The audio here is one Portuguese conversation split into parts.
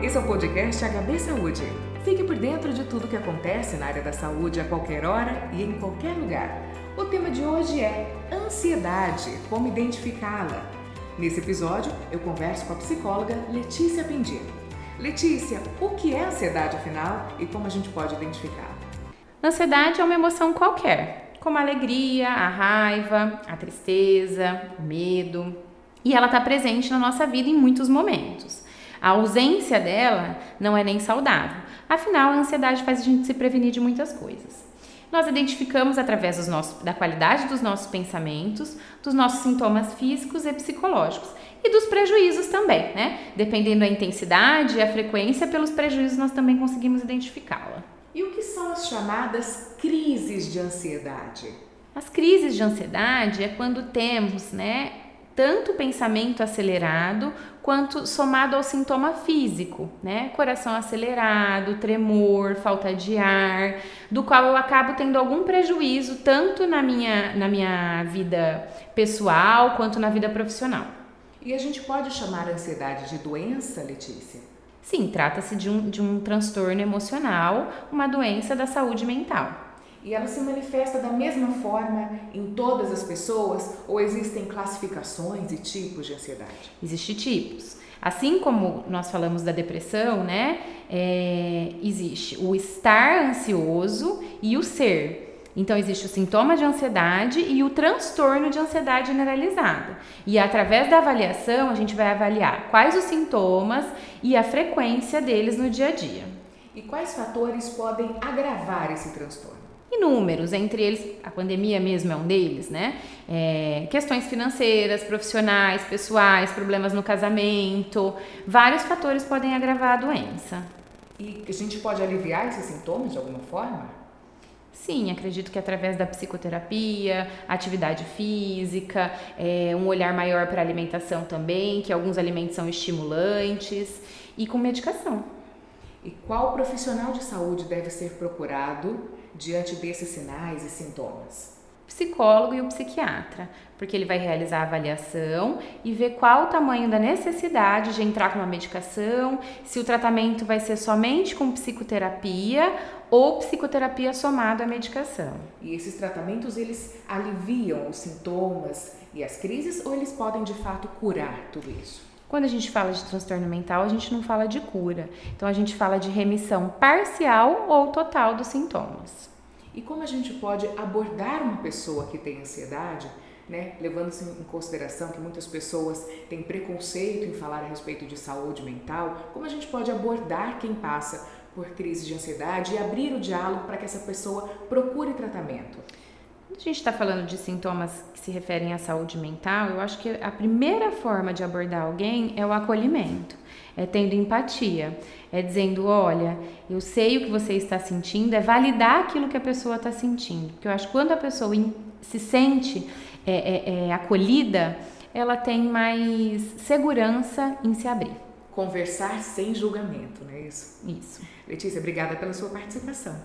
Esse é o podcast HB Saúde. Fique por dentro de tudo que acontece na área da saúde a qualquer hora e em qualquer lugar. O tema de hoje é ansiedade, como identificá-la. Nesse episódio, eu converso com a psicóloga Letícia Pendino. Letícia, o que é ansiedade afinal e como a gente pode identificá-la? Ansiedade é uma emoção qualquer, como a alegria, a raiva, a tristeza, o medo, e ela está presente na nossa vida em muitos momentos. A ausência dela não é nem saudável. Afinal, a ansiedade faz a gente se prevenir de muitas coisas. Nós identificamos através nossos, da qualidade dos nossos pensamentos, dos nossos sintomas físicos e psicológicos e dos prejuízos também, né? Dependendo da intensidade e a frequência, pelos prejuízos nós também conseguimos identificá-la. E o que são as chamadas crises de ansiedade? As crises de ansiedade é quando temos, né, tanto pensamento acelerado quanto somado ao sintoma físico, né? Coração acelerado, tremor, falta de ar, do qual eu acabo tendo algum prejuízo tanto na minha, na minha vida pessoal quanto na vida profissional. E a gente pode chamar a ansiedade de doença, Letícia? Sim, trata-se de um, de um transtorno emocional, uma doença da saúde mental. E ela se manifesta da mesma forma em todas as pessoas ou existem classificações e tipos de ansiedade? Existem tipos. Assim como nós falamos da depressão, né? É, existe o estar ansioso e o ser. Então, existe o sintoma de ansiedade e o transtorno de ansiedade generalizada. E através da avaliação, a gente vai avaliar quais os sintomas e a frequência deles no dia a dia. E quais fatores podem agravar esse transtorno? Inúmeros, entre eles a pandemia mesmo é um deles, né? É, questões financeiras, profissionais, pessoais, problemas no casamento, vários fatores podem agravar a doença. E a gente pode aliviar esses sintomas de alguma forma? Sim, acredito que através da psicoterapia, atividade física, é, um olhar maior para a alimentação também, que alguns alimentos são estimulantes, e com medicação. E qual profissional de saúde deve ser procurado diante desses sinais e sintomas? psicólogo e o psiquiatra, porque ele vai realizar a avaliação e ver qual o tamanho da necessidade de entrar com uma medicação, se o tratamento vai ser somente com psicoterapia ou psicoterapia somada à medicação. E esses tratamentos eles aliviam os sintomas e as crises ou eles podem de fato curar tudo isso? Quando a gente fala de transtorno mental, a gente não fala de cura. Então a gente fala de remissão parcial ou total dos sintomas. E como a gente pode abordar uma pessoa que tem ansiedade, né, levando-se em consideração que muitas pessoas têm preconceito em falar a respeito de saúde mental, como a gente pode abordar quem passa por crise de ansiedade e abrir o diálogo para que essa pessoa procure tratamento? Quando a gente está falando de sintomas que se referem à saúde mental, eu acho que a primeira forma de abordar alguém é o acolhimento, é tendo empatia, é dizendo: olha, eu sei o que você está sentindo, é validar aquilo que a pessoa está sentindo. Porque eu acho que quando a pessoa se sente é, é, é, acolhida, ela tem mais segurança em se abrir. Conversar sem julgamento, não é isso? Isso. Letícia, obrigada pela sua participação.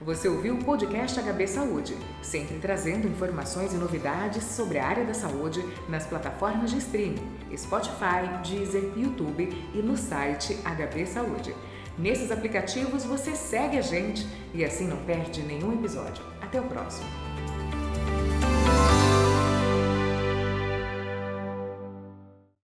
Você ouviu o podcast HB Saúde, sempre trazendo informações e novidades sobre a área da saúde nas plataformas de streaming, Spotify, Deezer, YouTube e no site HB Saúde. Nesses aplicativos você segue a gente e assim não perde nenhum episódio. Até o próximo!